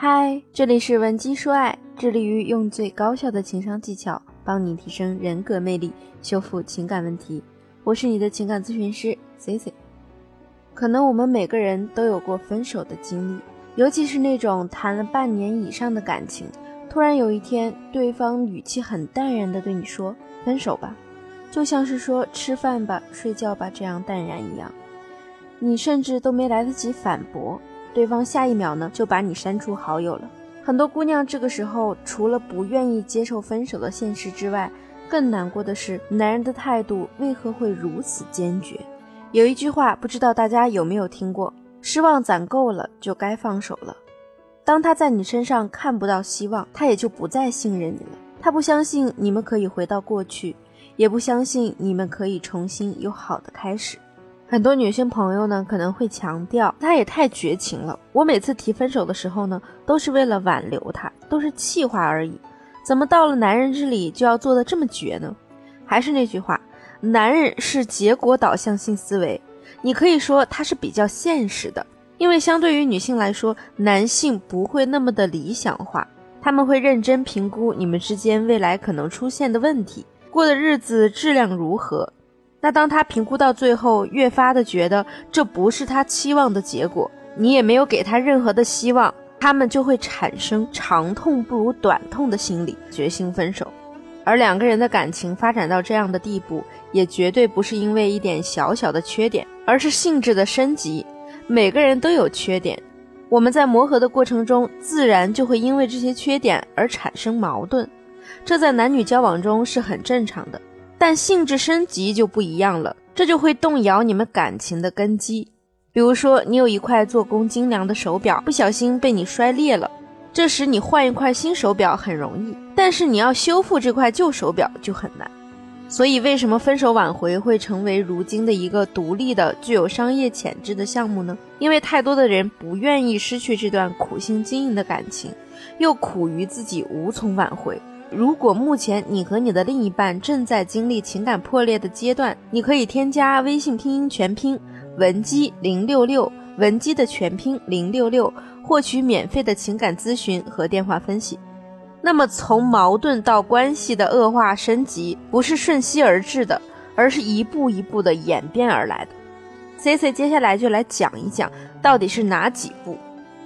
嗨，这里是文姬说爱，致力于用最高效的情商技巧帮你提升人格魅力，修复情感问题。我是你的情感咨询师 C C。可能我们每个人都有过分手的经历，尤其是那种谈了半年以上的感情，突然有一天，对方语气很淡然的对你说分手吧，就像是说吃饭吧、睡觉吧这样淡然一样。你甚至都没来得及反驳，对方下一秒呢就把你删除好友了。很多姑娘这个时候除了不愿意接受分手的现实之外，更难过的是男人的态度为何会如此坚决。有一句话不知道大家有没有听过：失望攒够了就该放手了。当他在你身上看不到希望，他也就不再信任你了。他不相信你们可以回到过去，也不相信你们可以重新有好的开始。很多女性朋友呢可能会强调，他也太绝情了。我每次提分手的时候呢，都是为了挽留他，都是气话而已。怎么到了男人这里就要做的这么绝呢？还是那句话，男人是结果导向性思维，你可以说他是比较现实的，因为相对于女性来说，男性不会那么的理想化，他们会认真评估你们之间未来可能出现的问题，过的日子质量如何。那当他评估到最后，越发的觉得这不是他期望的结果，你也没有给他任何的希望，他们就会产生长痛不如短痛的心理，决心分手。而两个人的感情发展到这样的地步，也绝对不是因为一点小小的缺点，而是性质的升级。每个人都有缺点，我们在磨合的过程中，自然就会因为这些缺点而产生矛盾，这在男女交往中是很正常的。但性质升级就不一样了，这就会动摇你们感情的根基。比如说，你有一块做工精良的手表，不小心被你摔裂了，这时你换一块新手表很容易，但是你要修复这块旧手表就很难。所以，为什么分手挽回会成为如今的一个独立的、具有商业潜质的项目呢？因为太多的人不愿意失去这段苦心经营的感情，又苦于自己无从挽回。如果目前你和你的另一半正在经历情感破裂的阶段，你可以添加微信拼音全拼文姬零六六，文姬的全拼零六六，获取免费的情感咨询和电话分析。那么，从矛盾到关系的恶化升级，不是瞬息而至的，而是一步一步的演变而来的。C C 接下来就来讲一讲到底是哪几步。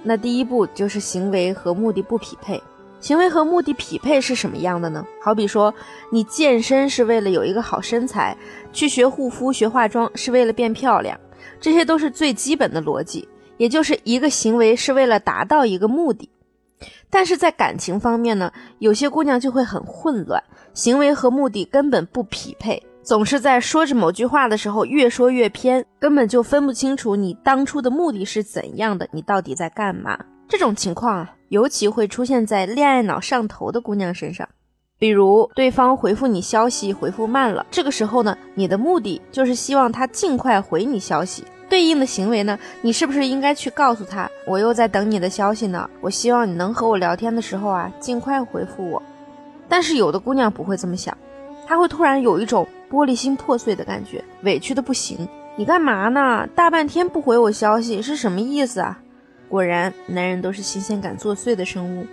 那第一步就是行为和目的不匹配。行为和目的匹配是什么样的呢？好比说，你健身是为了有一个好身材，去学护肤、学化妆是为了变漂亮，这些都是最基本的逻辑。也就是一个行为是为了达到一个目的。但是在感情方面呢，有些姑娘就会很混乱，行为和目的根本不匹配，总是在说着某句话的时候越说越偏，根本就分不清楚你当初的目的是怎样的，你到底在干嘛。这种情况啊。尤其会出现在恋爱脑上头的姑娘身上，比如对方回复你消息回复慢了，这个时候呢，你的目的就是希望他尽快回你消息。对应的行为呢，你是不是应该去告诉他，我又在等你的消息呢？我希望你能和我聊天的时候啊，尽快回复我。但是有的姑娘不会这么想，她会突然有一种玻璃心破碎的感觉，委屈的不行。你干嘛呢？大半天不回我消息是什么意思啊？果然，男人都是新鲜感作祟的生物，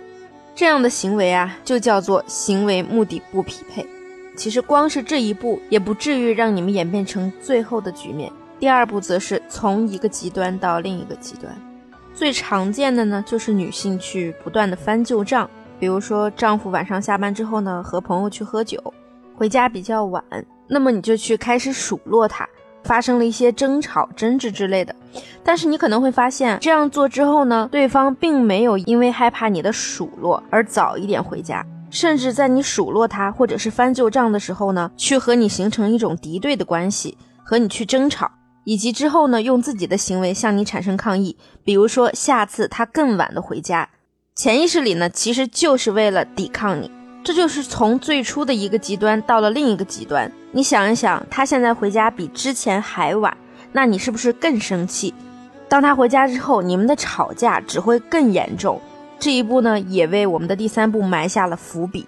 这样的行为啊，就叫做行为目的不匹配。其实光是这一步，也不至于让你们演变成最后的局面。第二步则是从一个极端到另一个极端。最常见的呢，就是女性去不断的翻旧账，比如说丈夫晚上下班之后呢，和朋友去喝酒，回家比较晚，那么你就去开始数落他。发生了一些争吵、争执之类的，但是你可能会发现，这样做之后呢，对方并没有因为害怕你的数落而早一点回家，甚至在你数落他或者是翻旧账的时候呢，去和你形成一种敌对的关系，和你去争吵，以及之后呢，用自己的行为向你产生抗议，比如说下次他更晚的回家，潜意识里呢，其实就是为了抵抗你。这就是从最初的一个极端到了另一个极端。你想一想，他现在回家比之前还晚，那你是不是更生气？当他回家之后，你们的吵架只会更严重。这一步呢，也为我们的第三步埋下了伏笔。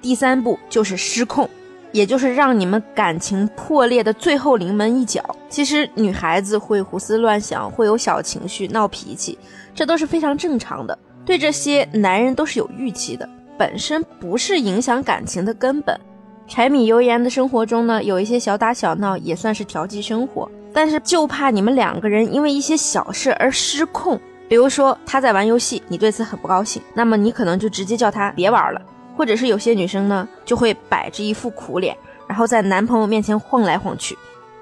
第三步就是失控，也就是让你们感情破裂的最后临门一脚。其实女孩子会胡思乱想，会有小情绪、闹脾气，这都是非常正常的。对这些男人都是有预期的，本身不是影响感情的根本。柴米油盐的生活中呢，有一些小打小闹也算是调剂生活，但是就怕你们两个人因为一些小事而失控。比如说他在玩游戏，你对此很不高兴，那么你可能就直接叫他别玩了。或者是有些女生呢，就会摆着一副苦脸，然后在男朋友面前晃来晃去。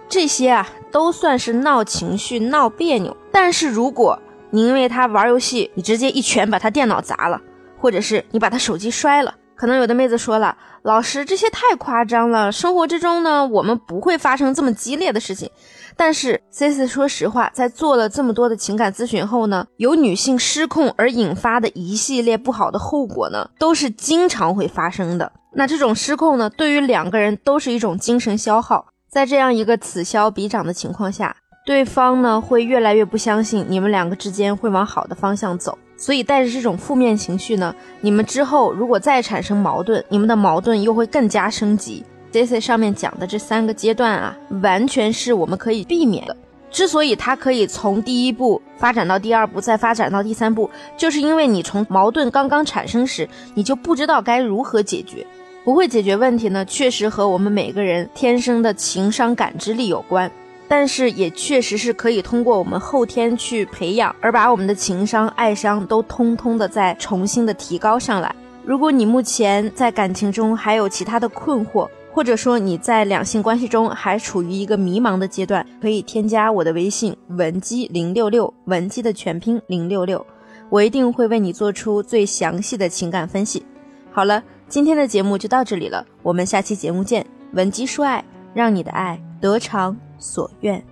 这些啊，都算是闹情绪、闹别扭。但是如果你因为他玩游戏，你直接一拳把他电脑砸了，或者是你把他手机摔了。可能有的妹子说了，老师这些太夸张了。生活之中呢，我们不会发生这么激烈的事情。但是 C C 说实话，在做了这么多的情感咨询后呢，由女性失控而引发的一系列不好的后果呢，都是经常会发生的。那这种失控呢，对于两个人都是一种精神消耗。在这样一个此消彼长的情况下，对方呢会越来越不相信你们两个之间会往好的方向走。所以带着这种负面情绪呢，你们之后如果再产生矛盾，你们的矛盾又会更加升级。C C 上面讲的这三个阶段啊，完全是我们可以避免的。之所以它可以从第一步发展到第二步，再发展到第三步，就是因为你从矛盾刚刚产生时，你就不知道该如何解决。不会解决问题呢，确实和我们每个人天生的情商感知力有关。但是也确实是可以通过我们后天去培养，而把我们的情商、爱商都通通的再重新的提高上来。如果你目前在感情中还有其他的困惑，或者说你在两性关系中还处于一个迷茫的阶段，可以添加我的微信文姬零六六，文姬的全拼零六六，我一定会为你做出最详细的情感分析。好了，今天的节目就到这里了，我们下期节目见。文姬说爱，让你的爱得偿。所愿。